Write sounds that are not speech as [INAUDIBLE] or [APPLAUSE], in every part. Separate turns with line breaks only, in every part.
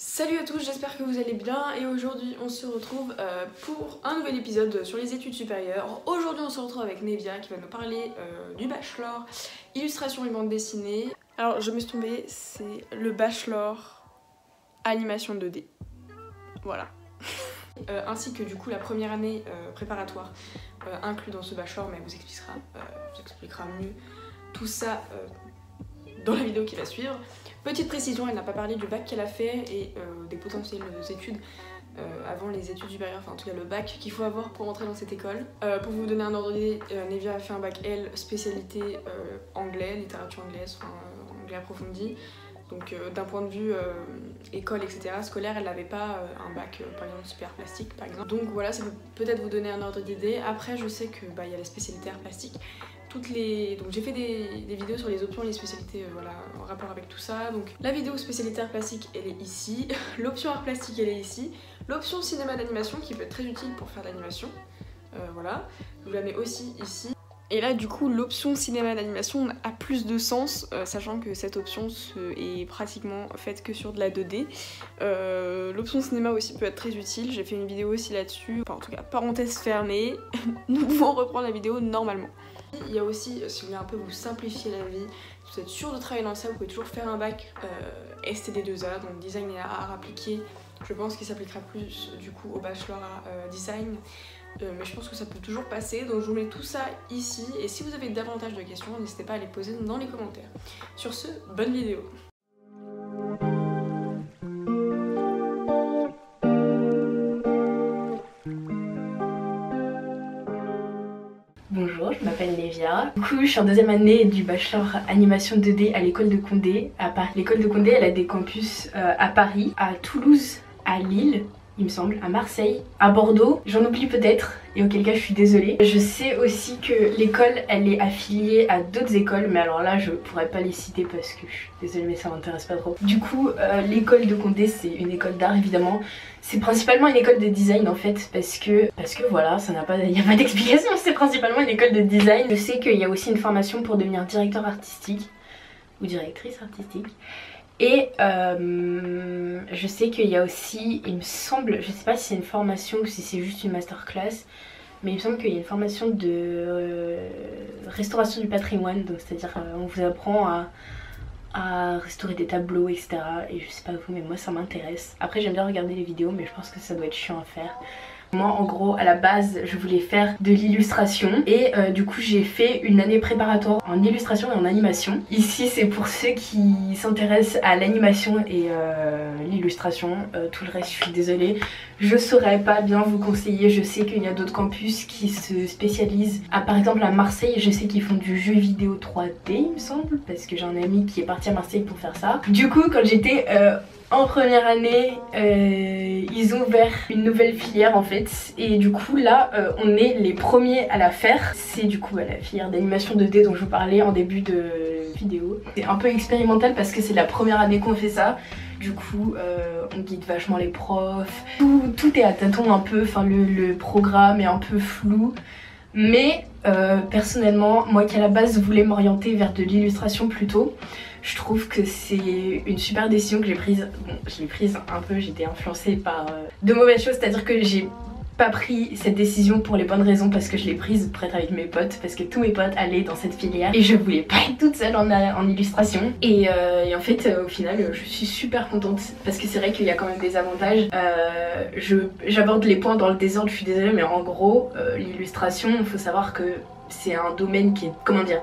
Salut à tous, j'espère que vous allez bien et aujourd'hui on se retrouve euh, pour un nouvel épisode sur les études supérieures. Aujourd'hui on se retrouve avec Nevia qui va nous parler euh, du bachelor, illustration et bande dessinée. Alors je me suis tombée, c'est le bachelor animation 2D. Voilà. [LAUGHS] Euh, ainsi que du coup la première année préparatoire inclus dans ce bachelor mais elle vous expliquera, vous expliquera mieux tout ça dans la vidéo qui va suivre. Petite précision, elle n'a pas parlé du bac qu'elle a fait et euh, des potentielles études euh, avant les études supérieures, enfin en tout cas le bac qu'il faut avoir pour entrer dans cette école. Euh, pour vous donner un ordre d'idée, Nevia a fait un bac L, spécialité anglais, littérature anglaise, anglais approfondi. Donc d'un point de vue école, etc., scolaire, elle n'avait pas un bac, par exemple, super plastique, par exemple. Donc voilà, ça peut peut-être vous donner un ordre d'idée. Après, je sais qu'il bah, y a les spécialités arts plastiques toutes les... Donc j'ai fait des, vidéos sur les options et les spécialités euh, voilà, en rapport avec tout ça. Donc la vidéo spécialité art plastique elle est ici, [LAUGHS] l'option art plastique elle est ici, l'option cinéma d'animation qui peut être très utile pour faire de l'animation, euh, voilà, je vous la mets aussi ici. Et là du coup l'option cinéma d'animation a plus de sens, euh, sachant que cette option est pratiquement faite que sur de la 2D. l'option cinéma aussi peut être très utile, j'ai fait une vidéo aussi là-dessus, enfin en tout cas parenthèse fermée, [LAUGHS] nous pouvons reprendre la vidéo normalement. Il y a aussi, euh, si vous voulez un peu vous simplifier la vie, si vous êtes sûr de travailler dans ça, vous pouvez toujours faire un bac euh, STD2A, donc design et art appliqué. Je pense qu'il s'appliquera plus du coup au bachelor euh, design. mais je pense que ça peut toujours passer, donc je vous mets tout ça ici. Et si vous avez davantage de questions, n'hésitez pas à les poser dans les commentaires. Sur ce, bonne vidéo
Du coup, je suis en deuxième année du bachelor animation 2D à l'école de Condé à Paris. L'école de Condé, elle a des campus euh, à Paris, à Toulouse, à Lille il me semble, à Marseille, à Bordeaux, j'en oublie peut-être, et auquel cas je suis désolée. Je sais aussi que l'école, elle est affiliée à d'autres écoles, mais alors là je pourrais pas les citer parce que je suis désolée mais ça m'intéresse pas trop. Du coup, euh, l'école de Condé c'est une école d'art évidemment. C'est principalement une école de design en fait, parce que, parce que voilà, ça n'a pas, a pas d'explication, [LAUGHS] c'est principalement une école de design. Je sais qu'il y a aussi une formation pour devenir directeur artistique, ou directrice artistique. Et euh, je sais qu'il y a aussi, il me semble, je sais pas si c'est une formation ou si c'est juste une masterclass, mais il me semble qu'il y a une formation de euh, restauration du patrimoine, donc c'est-à-dire euh, on vous apprend à, à, restaurer des tableaux, etc. Et je sais pas vous, mais moi ça m'intéresse. Après j'aime bien regarder les vidéos, mais je pense que ça doit être chiant à faire. Moi en gros à la base je voulais faire de l'illustration et euh, du coup j'ai fait une année préparatoire en illustration et en animation. Ici c'est pour ceux qui s'intéressent à l'animation et euh, l'illustration. Euh, tout le reste je suis désolée. Je saurais pas bien vous conseiller. Je sais qu'il y a d'autres campus qui se spécialisent. À, par exemple à Marseille je sais qu'ils font du jeu vidéo 3D il me semble parce que j'ai un ami qui est parti à Marseille pour faire ça. Du coup quand j'étais en première année, euh, ils ont ouvert une nouvelle filière en fait et du coup là euh, on est les premiers à la faire. C'est du coup la filière d'animation 2D dont je vous parlais en début de vidéo. C'est un peu expérimental parce que c'est la première année qu'on fait ça. Du coup, euh, on guide vachement les profs. Tout, est à tâtons un peu, enfin le, programme est un peu flou. Mais personnellement, moi qui à la base voulais m'orienter vers de l'illustration plutôt, je trouve que c'est une super décision que j'ai prise. Bon, je l'ai prise un peu, j'étais influencée par euh, de mauvaises choses, c'est-à-dire que j'ai pas pris cette décision pour les bonnes raisons parce que je l'ai prise prête avec mes potes parce que tous mes potes allaient dans cette filière et je voulais pas être toute seule en, illustration. Et, euh, en fait euh, au final je suis super contente parce que c'est vrai qu'il y a quand même des avantages. J'aborde les points dans le désordre je suis désolée mais en gros l'illustration il faut savoir que c'est un domaine qui est comment dire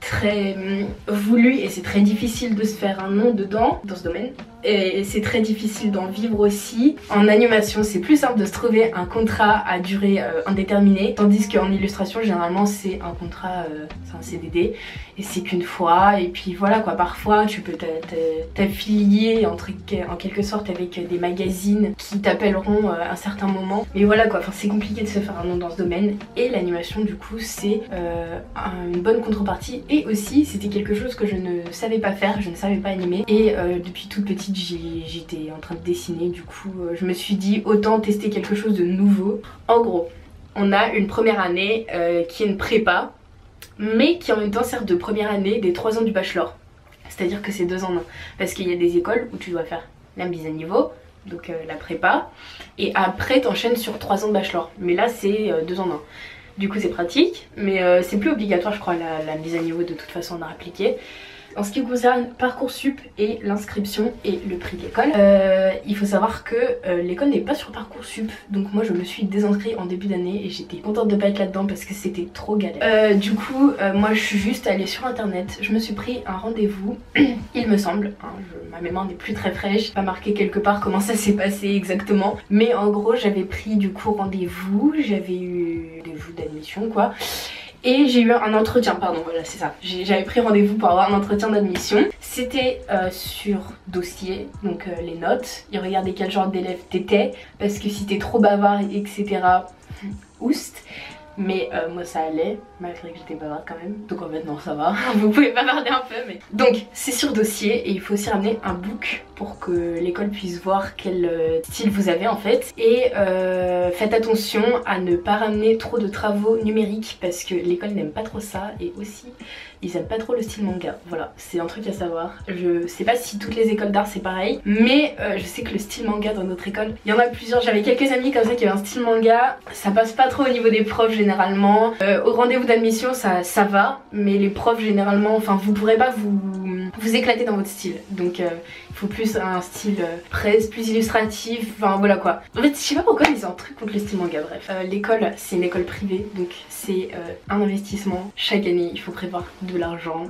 très hum, voulu et c'est très difficile de se faire un nom dedans, dans ce domaine et c'est très difficile d'en vivre aussi. En animation, c'est plus simple de se trouver un contrat à durée euh, indéterminée, tandis qu'en illustration, généralement, c'est un contrat, euh, c'est un CDD, et c'est qu'une fois, et puis voilà quoi, parfois tu peux t'affilier en, quelque sorte avec des magazines qui t'appelleront à euh, un certain moment, mais voilà quoi, enfin, c'est compliqué de se faire un nom dans ce domaine, et l'animation du coup, c'est une bonne contrepartie, et aussi, c'était quelque chose que je ne savais pas faire, je ne savais pas animer, et depuis toute petite j'étais en train de dessiner du coup euh, je me suis dit autant tester quelque chose de nouveau. En gros on a une première année euh, qui est une prépa mais qui en même temps sert de première année des 3 ans du bachelor. C'est à dire que c'est deux ans. un parce qu'il y a des écoles où tu dois faire la mise à niveau, donc euh, la prépa, et après t'enchaînes sur 3 ans de bachelor. Mais là c'est 2 ans d'un. Du coup c'est pratique, mais c'est plus obligatoire je crois la, mise à niveau de toute façon on a appliqué. En ce qui concerne Parcoursup et l'inscription et le prix de l'école, euh, il faut savoir que euh, l'école n'est pas sur Parcoursup. Donc moi je me suis désinscrite en début d'année et j'étais contente de pas être là-dedans parce que c'était trop galère. Euh, du coup, moi je suis juste allée sur internet, je me suis pris un rendez-vous, [CLEARS THROAT] il me semble. Hein, ma mémoire n'est plus très fraîche, pas marqué quelque part comment ça s'est passé exactement. Mais en gros j'avais pris du coup rendez-vous, j'avais eu jours d'admission quoi. Et j'ai eu un entretien, pardon, voilà, c'est ça. J'avais pris rendez-vous pour avoir un entretien d'admission. C'était euh, sur dossier, donc euh, les notes. Ils regardaient quel genre d'élève t'étais, parce que si t'es trop bavard, etc., oust. Mais euh, moi ça allait, malgré que j'étais bavarde quand même. Donc en fait non ça va, [LAUGHS] vous pouvez bavarder un peu mais... Donc c'est sur dossier et il faut aussi ramener un book pour que l'école puisse voir quel euh, style vous avez en fait. Et euh, faites attention à ne pas ramener trop de travaux numériques parce que l'école n'aime pas trop ça et aussi ils aiment pas trop le style manga. Voilà, c'est un truc à savoir. Je sais pas si toutes les écoles d'art c'est pareil, mais euh, je sais que le style manga dans notre école, il y en a plusieurs. J'avais quelques amis comme ça qui avaient un style manga. Ça passe pas trop au niveau des profs généralement. Euh, au rendez-vous d'admission, ça, ça va, mais les profs généralement, enfin vous pourrez pas vous, vous éclater dans votre style. Donc euh, il faut plus un style presse, plus illustratif, enfin voilà quoi. En fait, je sais pas pourquoi ils ont un truc contre le style manga, bref. L'école, c'est une école privée, donc c'est un investissement. Chaque année, il faut prévoir de l'argent.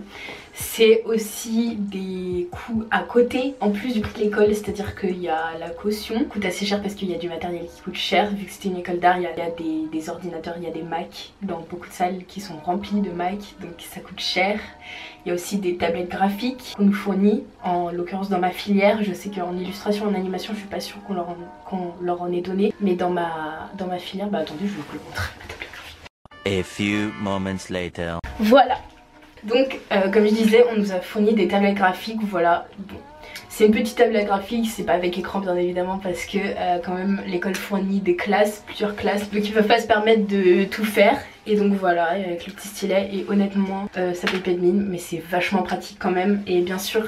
C'est aussi des coûts à côté, en plus du prix de l'école, c'est-à-dire qu'il y a la caution, coûte assez cher parce qu'il y a du matériel qui coûte cher, vu que c'est une école d'art, il y a, des, ordinateurs, il y a des Mac dans beaucoup de salles qui sont remplies de Mac, donc ça coûte cher. Il y a aussi des tablettes graphiques qu'on nous fournit, en l'occurrence dans ma filière, je sais qu'en illustration, en animation, je suis pas sûre qu'on leur, leur, en ait donné, mais dans ma, dans ma filière, bah attendez, je vais vous le montrer, ma tablette graphique. A few moments later. Voilà, donc, euh, comme je disais, on nous a fourni des tablettes graphiques, voilà. Bon. C'est une petite tablette graphique, c'est pas avec écran bien évidemment parce que euh, quand même l'école fournit des classes, plusieurs classes, donc ils peuvent pas se permettre de tout faire. Et donc voilà, avec le petit stylet et honnêtement euh, ça paye pas de mine mais c'est vachement pratique quand même. Et bien sûr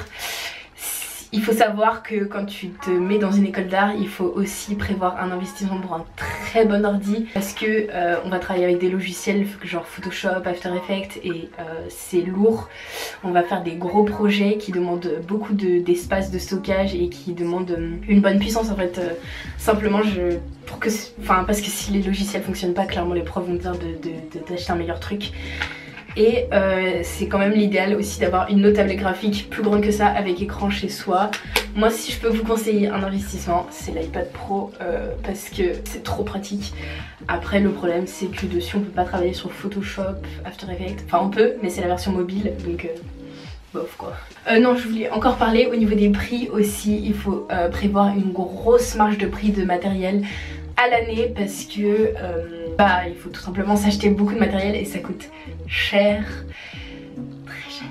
il faut savoir que quand tu te mets dans une école d'art, il faut aussi prévoir un investissement pour un très bon ordi parce que euh, on va travailler avec des logiciels genre Photoshop, After Effects et euh, c'est lourd. On va faire des gros projets qui demandent beaucoup d'espace de, stockage et qui demandent euh, une bonne puissance en fait. simplement je pour que enfin parce que si les logiciels fonctionnent pas, clairement les profs vont dire d'acheter de, un meilleur truc. Et euh, c'est quand même l'idéal aussi d'avoir une notable graphique plus grande que ça avec écran chez soi. Moi si je peux vous conseiller un investissement c'est l'iPad Pro euh, parce que c'est trop pratique. Après le problème c'est que dessus on peut pas travailler sur Photoshop, After Effects. Enfin on peut mais c'est la version mobile donc... Euh, bof quoi. non je voulais encore parler au niveau des prix aussi, il faut prévoir une grosse marge de prix de matériel à l'année parce que bah il faut tout simplement s'acheter beaucoup de matériel et ça coûte cher, très cher,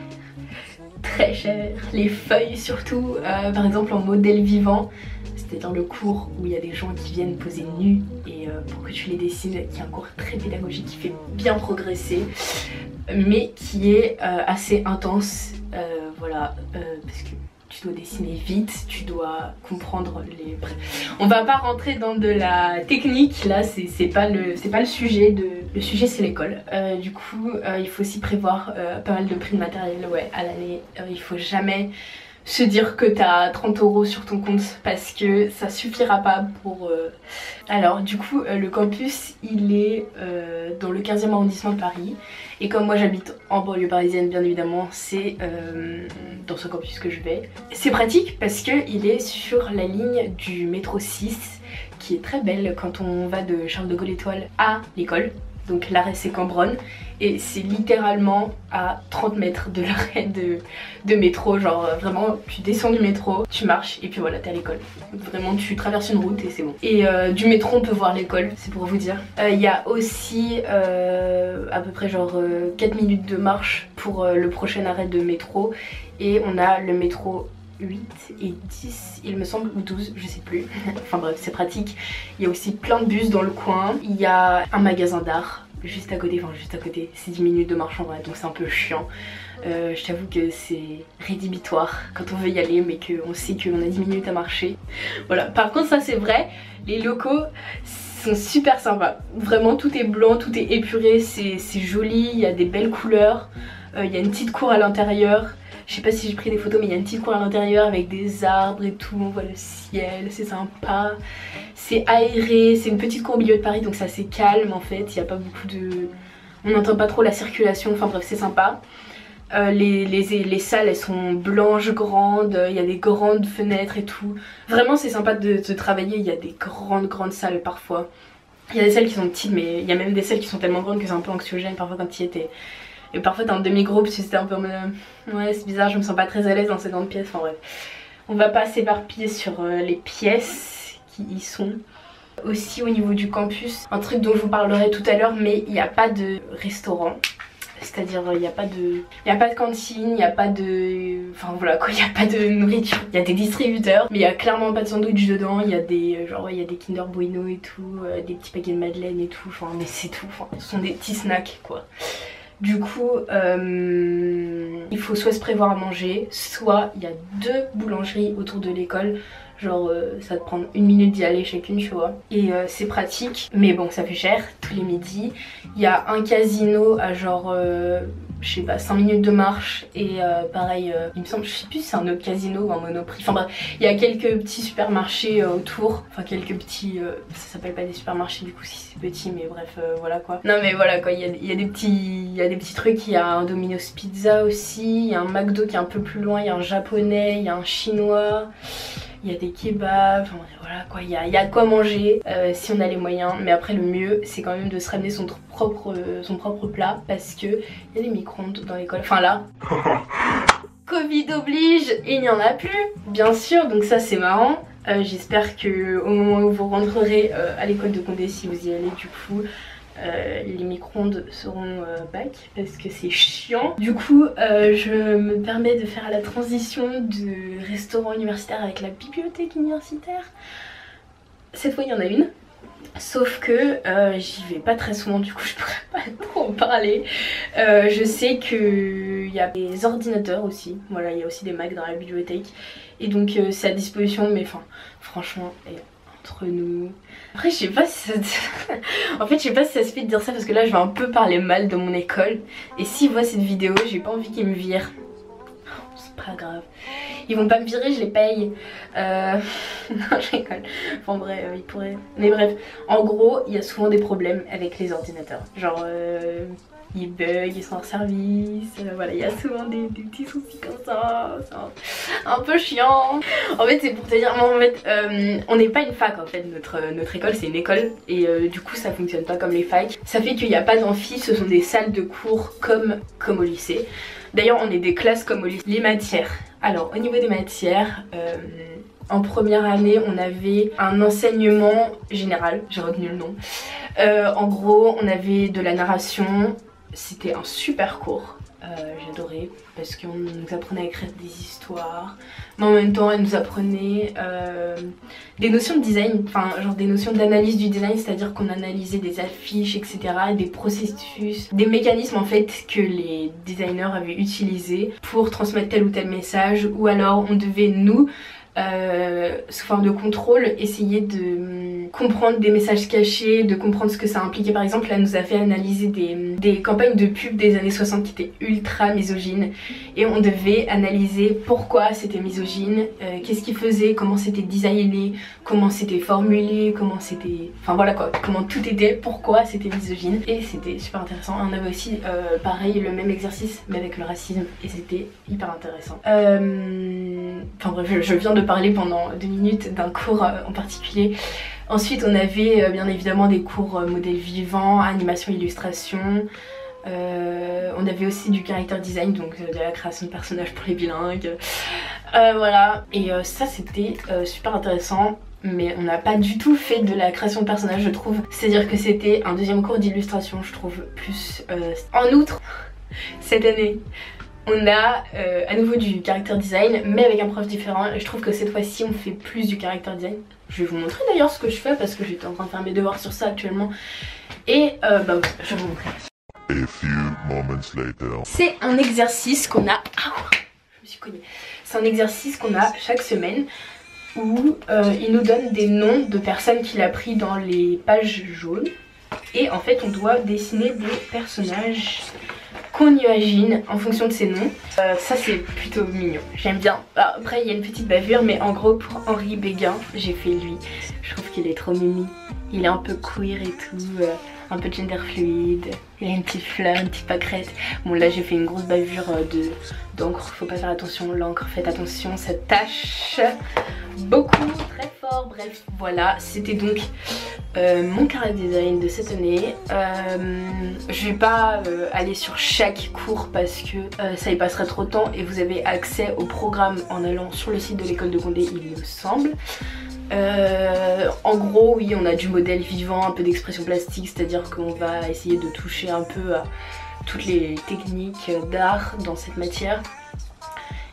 très cher. Les feuilles surtout, euh, par exemple en modèle vivant, c'était dans le cours où il y a des gens qui viennent poser nus et euh, pour que tu les dessines, qui est un cours très pédagogique qui fait bien progresser, mais qui est euh, assez intense, voilà, parce que tu dois dessiner vite, tu dois comprendre les... On va pas rentrer dans de la technique, là c'est pas, le, pas le sujet, de... le sujet c'est l'école. Euh, du coup euh, il faut aussi prévoir euh, pas mal de prix de matériel ouais, à l'année, il faut jamais se dire que t'as 30 euros sur ton compte parce que ça suffira pas pour... Alors du coup le campus il est dans le 15e arrondissement de Paris. Et comme moi j'habite en banlieue parisienne bien évidemment, c'est euh, dans ce campus que je vais. C'est pratique parce qu'il est sur la ligne du métro 6 qui est très belle quand on va de Charles de Gaulle Étoile à l'école donc l'arrêt c'est Cambronne. Et c'est littéralement à 30 mètres de l'arrêt de, métro. Genre euh, vraiment tu descends du métro tu marches et puis voilà t'es à l'école. Vraiment tu traverses une route et c'est bon. Et euh, du métro on peut voir l'école c'est pour vous dire. Euh, il y a aussi à peu près genre 4 minutes de marche pour le prochain arrêt de métro. Et on a le métro 8 et 10 il me semble ou 12 je sais plus. [LAUGHS] Enfin bref c'est pratique. Il y a aussi plein de bus dans le coin. Il y a un magasin d'art juste à côté, enfin juste à côté, c'est 10 minutes de marche en vrai, donc c'est un peu chiant. Euh, je t'avoue que c'est rédhibitoire quand on veut y aller mais qu'on sait qu'on a 10 minutes à marcher. Voilà, par contre ça c'est vrai, les locaux sont super sympas. Vraiment tout est blanc, tout est épuré, c'est joli, il y a des belles couleurs, euh, il y a une petite cour à l'intérieur. Je sais pas si j'ai pris des photos mais il y a une petite cour à l'intérieur avec des arbres et tout, on voit le ciel, c'est sympa. C'est aéré, c'est une petite cour au milieu de Paris donc c'est assez calme en fait, il n'y a pas beaucoup de... On n'entend pas trop la circulation, enfin bref c'est sympa. Euh, les, les, salles elles sont blanches, grandes, il y a des grandes fenêtres et tout. Vraiment c'est sympa de, travailler, il y a des grandes grandes salles parfois. Il y a des salles qui sont petites mais il y a même des salles qui sont tellement grandes que c'est un peu anxiogène parfois quand tu y étais. Et parfois t'es en demi-groupe, c'était un peu ouais c'est bizarre, je me sens pas très à l'aise dans ces grandes pièces, bref. On va pas s'éparpiller sur euh, les pièces qui y sont. Aussi au niveau du campus, un truc dont je vous parlerai tout à l'heure mais il n'y a pas de restaurant. C'est-à-dire il n'y a pas de il a pas de cantine, il n'y a pas de enfin voilà quoi, [LAUGHS] il n'y a pas de nourriture. Il y a des distributeurs, mais il n'y a clairement pas de sandwich dedans, il y a des genre il y a des Kinder Bueno et tout, euh, des petits paquets de madeleine et tout, enfin mais c'est tout, ce sont des petits snacks quoi. Du coup, euh, il faut soit se prévoir à manger, soit il y a deux boulangeries autour de l'école. Genre euh, ça te prend une minute d'y aller chacune tu vois. Et euh, c'est pratique mais bon ça fait cher tous les midis. Il y a un casino à genre je sais pas 5 minutes de marche et euh, pareil euh, il me semble je sais plus si c'est un autre casino ou un monoprix. Enfin bref il y a quelques petits supermarchés euh, autour. Enfin quelques petits ça s'appelle pas des supermarchés du coup si c'est petit mais bref voilà quoi. Non mais voilà quoi il y a, y a, des petits il y a des petits trucs. Il y a un Domino's Pizza aussi il y a un McDo qui est un peu plus loin il y a un japonais il y a un chinois il y a des kebabs, enfin, voilà quoi, il y a, y a, de quoi manger euh, si on a les moyens. Mais après le mieux c'est quand même de se ramener son propre, son propre plat parce que il y a des micro-ondes dans l'école. Enfin là, [LAUGHS] Covid oblige et il n'y en a plus, bien sûr, donc ça c'est marrant. Euh, j'espère que au moment où vous rentrerez euh, à l'école de Condé, si vous y allez du coup, euh, les micro-ondes seront euh, back parce que c'est chiant. Du coup, euh, je me permets de faire la transition de restaurant universitaire avec la bibliothèque universitaire. Cette fois, il y en a une. Sauf que j'y vais pas très souvent, du coup [LAUGHS] je pourrais pas trop en parler. je sais qu'il y a des ordinateurs aussi, voilà, il y a aussi des Macs dans la bibliothèque. Et donc c'est à disposition, mais enfin, franchement, entre nous. Après, je sais pas si ça. [LAUGHS] en fait, je sais pas si ça se fait de dire ça parce que là, je vais un peu parler mal de mon école. Et s'ils voient cette vidéo, j'ai pas envie qu'ils me virent. C'est pas grave. Ils vont pas me virer, je les paye. Euh... [LAUGHS] non, je rigole. Enfin, ils pourraient. Mais bref, en gros, il y a souvent des problèmes avec les ordinateurs. Genre. Euh ils bug, ils sont en service, euh, voilà, il y a souvent des, petits soucis comme ça, c'est un, peu chiant. En fait, c'est pour te dire, en fait, euh, on n'est pas une fac en fait, notre, notre école c'est une école et euh, du coup ça fonctionne pas comme les facs. Ça fait qu'il n'y a pas d'amphi, ce sont des salles de cours comme, comme au lycée. D'ailleurs, on est des classes comme au lycée. Les matières. Alors, au niveau des matières, en première année, on avait un enseignement général, j'ai retenu le nom. en gros, on avait de la narration, c'était un super cours. Euh, j'adorais parce qu'on nous apprenait à écrire des histoires mais en même temps elle nous apprenait euh, des notions de design enfin genre des notions d'analyse du design c'est à dire qu'on analysait des affiches etc des processus des mécanismes en fait que les designers avaient utilisés pour transmettre tel ou tel message ou alors on devait nous euh, sous forme de contrôle, essayer de hum, comprendre des messages cachés, de comprendre ce que ça impliquait. Par exemple, elle nous a fait analyser des, des campagnes de pub des années 60 qui étaient ultra misogynes et on devait analyser pourquoi c'était misogyne, euh, qu'est-ce qu'il faisait, comment c'était designé, comment c'était formulé, comment c'était... Enfin voilà quoi, comment tout était, pourquoi c'était misogyne et c'était super intéressant. On avait aussi euh, pareil le même exercice mais avec le racisme et c'était hyper intéressant. Enfin bref, je viens de parler pendant deux minutes d'un cours euh, en particulier. Ensuite on avait euh, bien évidemment des cours euh, modèles vivants, animation, illustration. on avait aussi du character design, donc de la création de personnages pour les bilingues. voilà, et ça c'était super intéressant mais on n'a pas du tout fait de la création de personnages je trouve. C'est-à-dire que c'était un deuxième cours d'illustration je trouve plus... En outre, [LAUGHS] cette année, on a euh, à nouveau du character design mais avec un prof différent et je trouve que cette fois-ci on fait plus du character design. Je vais vous montrer d'ailleurs ce que je fais parce que j'étais en train de faire mes devoirs sur ça actuellement Et euh, bah je vais vous montrer. C'est un exercice qu'on a... Ah, je me suis cognée. C'est un exercice qu'on a chaque semaine où euh, il nous donne des noms de personnes qu'il a pris dans les pages jaunes. Et en fait on doit dessiner des personnages qu'on imagine en fonction de ces noms. Euh, ça c'est plutôt mignon, j'aime bien. Ah, après il y a une petite bavure mais en gros pour Henri Béguin j'ai fait lui. Je trouve qu'il est trop mimi. Il est un peu queer et tout. Euh, un peu gender fluide, il y a une petite fleur, une petite pâquerette. Bon là j'ai fait une grosse bavure euh, de d'encre, faut pas faire attention, l'encre, faites attention, ça tâche beaucoup, très fort, bref voilà, c'était donc euh, mon carré design de cette année. Euh, je vais pas aller sur chaque cours parce que ça y passerait trop de temps et vous avez accès au programme en allant sur le site de l'école de Condé il me semble. Euh, en gros, oui, on a du modèle vivant, un peu d'expression plastique, c'est-à-dire qu'on va essayer de toucher un peu à toutes les techniques d'art dans cette matière.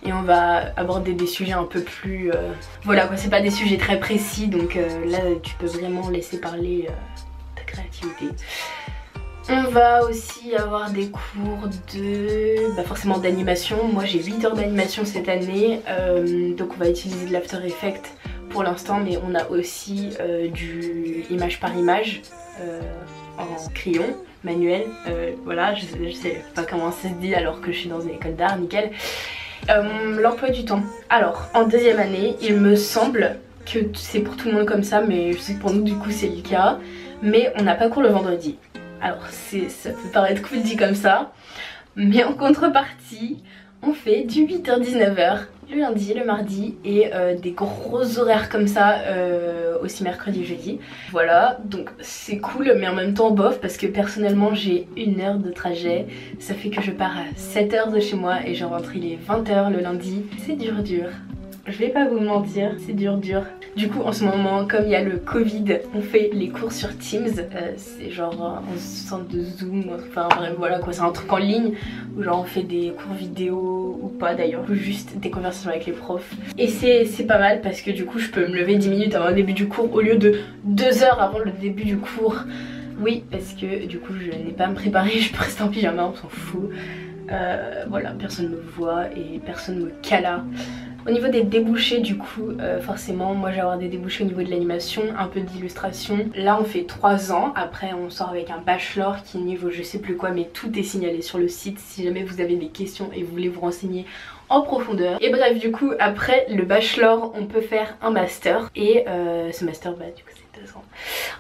Et on va aborder des sujets un peu plus... Euh, voilà quoi, c'est pas des sujets très précis, donc euh, là tu peux vraiment laisser parler ta créativité. On va aussi avoir des cours de... Bah forcément d'animation. Moi j'ai 8 heures d'animation cette année, donc on va utiliser de l'After Effects pour l'instant, mais on a aussi euh, du image par image euh, en crayon manuel. Euh, voilà, je, sais pas comment ça se dit alors que je suis dans une école d'art, nickel. L'emploi du temps. Alors, en deuxième année, il me semble que c'est pour tout le monde comme ça, mais je sais que pour nous, du coup, c'est le cas. Mais on n'a pas cours le vendredi. Alors, ça peut paraître cool dit comme ça, mais en contrepartie, on fait du 8h-19h le lundi, le mardi et euh, des gros horaires comme ça euh, aussi mercredi, jeudi. Voilà, donc c'est cool mais en même temps bof parce que personnellement j'ai une heure de trajet. Ça fait que je pars à 7h de chez moi et je rentre il est 20h le lundi. C'est dur dur. Je vais pas vous mentir, c'est dur dur. Du coup en ce moment comme il y a le Covid, on fait les cours sur Teams. Euh, c'est genre un centre de Zoom, enfin bref voilà quoi, c'est un truc en ligne où genre on fait des cours vidéo ou pas d'ailleurs, juste des conversations avec les profs. Et c'est pas mal parce que du coup je peux me lever 10 minutes avant le début du cours au lieu de 2 heures avant le début du cours. Oui parce que du coup je n'ai pas à me préparer, [LAUGHS] je peux rester en pyjama, on s'en fout. Euh, voilà, personne me voit et personne me cala. Au niveau des débouchés du coup euh, forcément moi je vais avoir des débouchés au niveau de l'animation, un peu d'illustration. Là on fait 3 ans, après on sort avec un bachelor qui niveau je sais plus quoi mais tout est signalé sur le site si jamais vous avez des questions et vous voulez vous renseigner en profondeur. Et bref du coup après le bachelor on peut faire un master et euh, ce master bah du coup c'est 2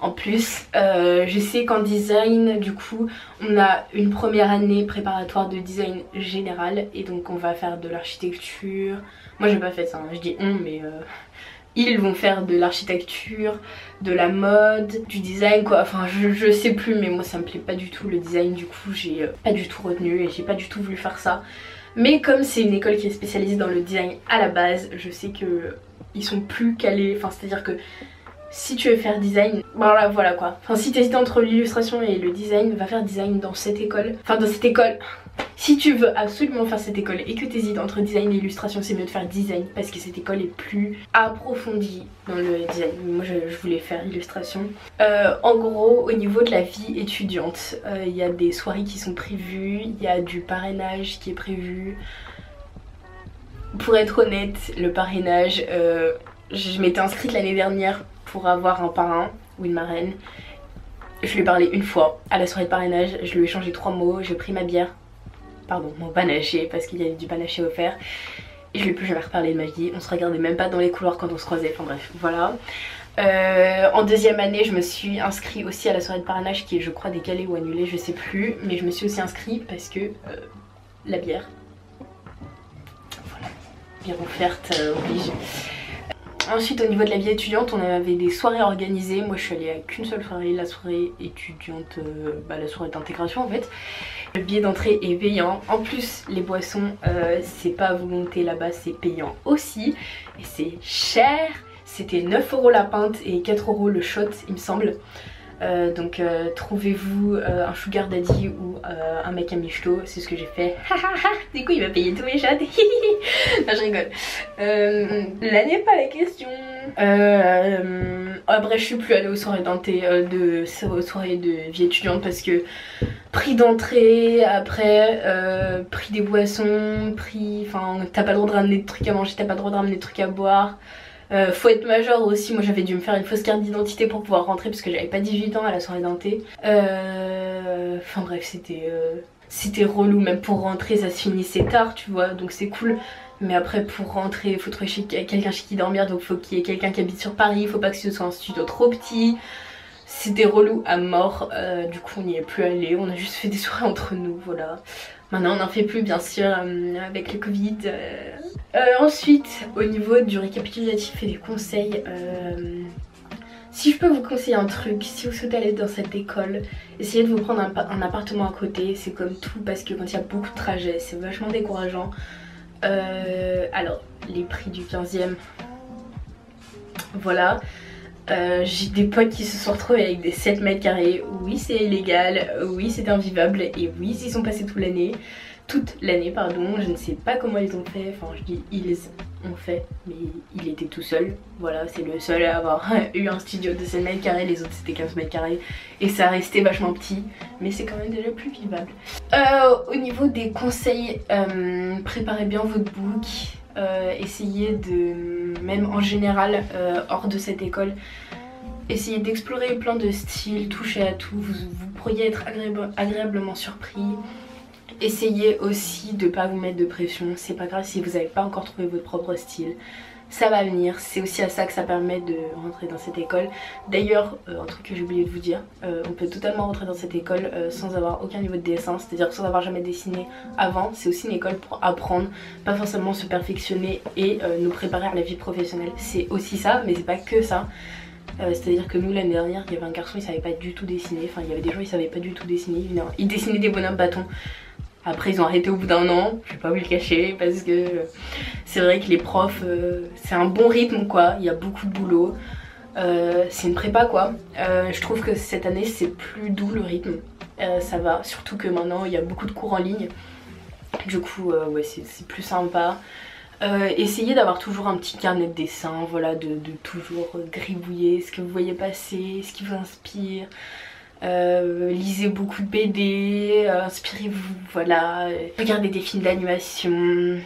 En plus, euh, je sais qu'en design, du coup, on a une première année préparatoire de design général et donc on va faire de l'architecture, moi j'ai pas fait ça, hein. je dis on mais euh, ils vont faire de l'architecture, de la mode, du design quoi, enfin je, sais plus mais moi ça me plaît pas du tout le design. Du coup j'ai euh, pas du tout retenu et j'ai pas du tout voulu faire ça. Mais comme c'est une école qui est spécialisée dans le design à la base, je sais que ils sont plus calés, enfin c'est à dire que si tu veux faire design, voilà, voilà quoi. Enfin si t'hésites entre l'illustration et le design, va faire design dans cette école. Enfin dans cette école, si tu veux absolument faire cette école et que tu hésites entre design et illustration, c'est mieux de faire design parce que cette école est plus approfondie dans le design. Moi je, voulais faire illustration. Euh, en gros, au niveau de la vie étudiante, euh, il y a des soirées qui sont prévues, il y a du parrainage qui est prévu. Pour être honnête, le parrainage, euh, je m'étais inscrite l'année dernière pour avoir un parrain ou une marraine. Je lui ai parlé une fois à la soirée de parrainage, je lui ai changé trois mots, j'ai pris ma bière pardon, mon panaché parce qu'il y avait du panaché offert. Et je lui ai plus jamais reparlé de ma vie, on se regardait même pas dans les couloirs quand on se croisait, enfin bref, voilà. Euh, en deuxième année, je me suis inscrit aussi à la soirée de parrainage qui est, je crois, décalée ou annulée, je sais plus. Mais je me suis aussi inscrit parce que euh, la bière, voilà, bière offerte euh, oblige. Ensuite au niveau de la vie étudiante on avait des soirées organisées, moi je suis allée à qu'une seule soirée, la soirée étudiante, bah, la soirée d'intégration en fait. Le billet d'entrée est payant. En plus, les boissons, euh, c'est pas à volonté là-bas, c'est payant aussi. Et c'est cher. C'était 9 euros la pinte et 4 euros le shot, il me semble. Euh, donc euh, trouvez-vous un sugar daddy ou un mec à Michelot, c'est ce que j'ai fait. [LAUGHS] du coup il va payer tous mes shots. [LAUGHS] non je rigole. là n'est pas la question. Euh, après, je suis plus allée aux soirées euh, de aux soirées de vie étudiante parce que prix d'entrée, après euh, prix des boissons, prix. Enfin, t'as pas le droit de ramener des trucs à manger, t'as pas le droit de ramener des trucs à boire. Euh, faut être majeur aussi, moi j'avais dû me faire une fausse carte d'identité pour pouvoir rentrer parce que j'avais pas 18 ans à la soirée dentée. Euh, Enfin bref, c'était euh, c'était relou, même pour rentrer ça se finissait tard, tu vois, donc c'est cool. Mais après pour rentrer, il faut trouver quelqu'un chez qui dormir, donc faut qu'il y ait quelqu'un qui habite sur Paris, faut pas que ce soit un studio trop petit. C'était relou à mort, euh, du coup on n'y est plus allé, on a juste fait des soirées entre nous, voilà. Maintenant on n'en fait plus bien sûr euh, avec le Covid. euh. Euh, ensuite, au niveau du récapitulatif et des conseils, euh, si je peux vous conseiller un truc, si vous souhaitez aller dans cette école, essayez de vous prendre un, pa- un appartement à côté, c'est comme tout parce que quand il y a beaucoup de trajets, c'est vachement décourageant. Euh, alors, les prix du 15e, voilà. J'ai des potes qui se sont retrouvés avec des 7 mètres carrés. Oui, c'est illégal. Oui, c'est invivable. Et oui, ils sont passés toute l'année. Toute l'année, pardon. Je ne sais pas comment ils ont fait. Enfin, je dis ils ont fait. Mais il était tout seul. Voilà, c'est le seul à avoir [LAUGHS] eu un studio de 7 mètres carrés. Les autres, c'était 15 mètres carrés. Et ça restait vachement petit. Mais c'est quand même déjà plus vivable. Euh, au niveau des conseils, euh, préparez bien votre book. Euh, essayez de, même en général, hors de cette école, essayez d'explorer plein de styles, toucher à tout, vous, pourriez être agréable- agréablement surpris. Essayez aussi de pas vous mettre de pression, c'est pas grave si vous n'avez pas encore trouvé votre propre style. Ça va venir, c'est aussi à ça que ça permet de rentrer dans cette école. D'ailleurs, euh, un truc que j'ai oublié de vous dire, euh, on peut totalement rentrer dans cette école euh, sans avoir aucun niveau de dessin, c'est-à-dire sans avoir jamais dessiné avant. C'est aussi une école pour apprendre, pas forcément se perfectionner et nous préparer à la vie professionnelle. C'est aussi ça, mais c'est pas que ça. C'est-à-dire que nous l'année dernière, il y avait un garçon, il savait pas du tout dessiner. Enfin, il y avait des gens, ils savaient pas du tout dessiner. Il dessinait des bonhommes bâtons. Après, ils ont arrêté au bout d'un an. Je vais pas vous le cacher parce que c'est vrai que les profs, euh, c'est un bon rythme quoi. Il y a beaucoup de boulot. Euh, c'est une prépa quoi. Euh, je trouve que cette année, c'est plus doux le rythme. Ça va. Surtout que maintenant, il y a beaucoup de cours en ligne. Du coup, ouais, c'est plus sympa. Essayez d'avoir toujours un petit carnet de dessin, voilà, de, de toujours gribouiller ce que vous voyez passer, ce qui vous inspire. Euh, lisez beaucoup de BD, euh, inspirez-vous, voilà. Regardez des films d'animation.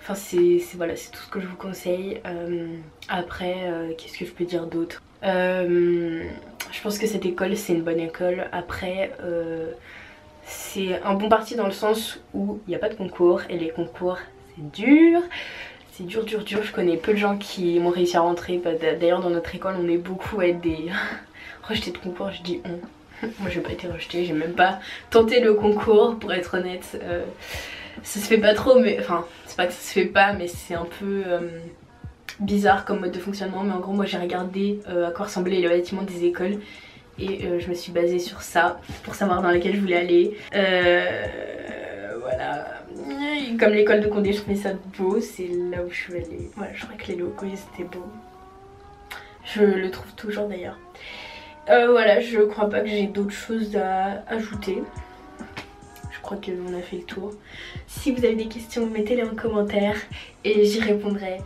Enfin, c'est voilà, c'est tout ce que je vous conseille. Euh, après, qu'est-ce que je peux dire d'autre Je pense que cette école, c'est une bonne école. Après, c'est un bon parti dans le sens où il n'y a pas de concours et les concours, c'est dur. C'est dur, dur, dur. Je connais peu de gens qui m'ont réussi à rentrer. Bah, D'ailleurs, dans notre école, on est beaucoup à être des [LAUGHS] rejetés de concours. Je dis on. Moi, j'ai pas été rejetée. J'ai même pas tenté le concours, pour être honnête. Euh, ça se fait pas trop, mais enfin, c'est pas que ça se fait pas, mais c'est un peu euh, bizarre comme mode de fonctionnement. Mais en gros, moi, j'ai regardé euh, à quoi ressemblaient les bâtiments des écoles. Et je me suis basée sur ça pour savoir dans laquelle je voulais aller. Voilà. Comme l'école de Condé, je trouvais ça beau. C'est là où je suis allée. Voilà, je crois que les locaux ils étaient beaux. Je le trouve toujours d'ailleurs. Euh, voilà, je crois pas que j'ai d'autres choses à ajouter. Je crois qu'on a fait le tour. Si vous avez des questions, mettez-les en commentaire et j'y répondrai.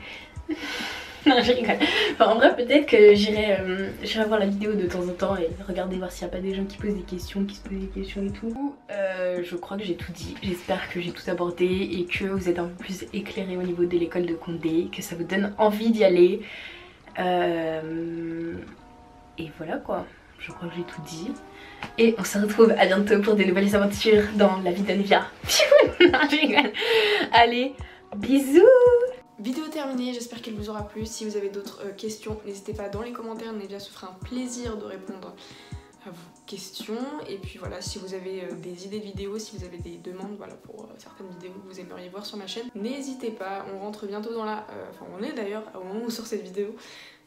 [LAUGHS] non, je rigole. Enfin, en vrai, peut-être que j'irai euh, j'irai voir la vidéo de temps en temps et regarder voir s'il n'y a pas des gens qui posent des questions, qui se posent des questions et tout. Euh, je crois que j'ai tout dit. J'espère que j'ai tout abordé et que vous êtes un peu plus éclairé au niveau de l'école de Condé, que ça vous donne envie d'y aller. Euh, Et voilà quoi. Je crois que j'ai tout dit. Et on se retrouve à bientôt pour de nouvelles aventures dans la vie d'Anvia. [LAUGHS] Allez, bisous
Vidéo terminée, j'espère qu'elle vous aura plu. Si vous avez d'autres euh, questions, n'hésitez pas dans les commentaires. Nevia se fera un plaisir de répondre à vos questions. Et puis voilà, si vous avez euh, des idées de vidéos, si vous avez des demandes voilà, pour euh, certaines vidéos que vous aimeriez voir sur ma chaîne, n'hésitez pas. On rentre bientôt dans la... Enfin, on est d'ailleurs, au moment où on sort cette vidéo,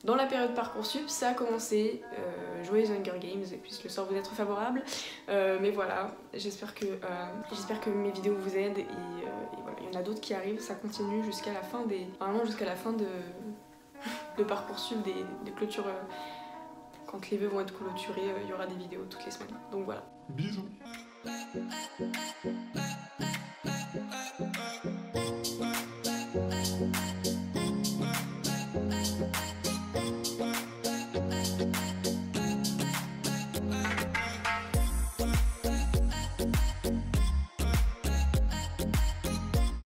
dans la période Parcoursup. Ça a commencé. Euh, joyeux Hunger Games et puisse le sort vous être favorable. Euh, mais voilà, j'espère que, euh, j'espère que mes vidéos vous aident. Et, euh, et voilà, il y en a d'autres qui arrivent. Ça continue jusqu'à la fin des... Vraiment jusqu'à la fin de, de Parcoursup, des, des clôtures... euh, quand les vœux vont être clôturés, euh, il y aura des vidéos toutes les semaines. Donc voilà.
Bisous.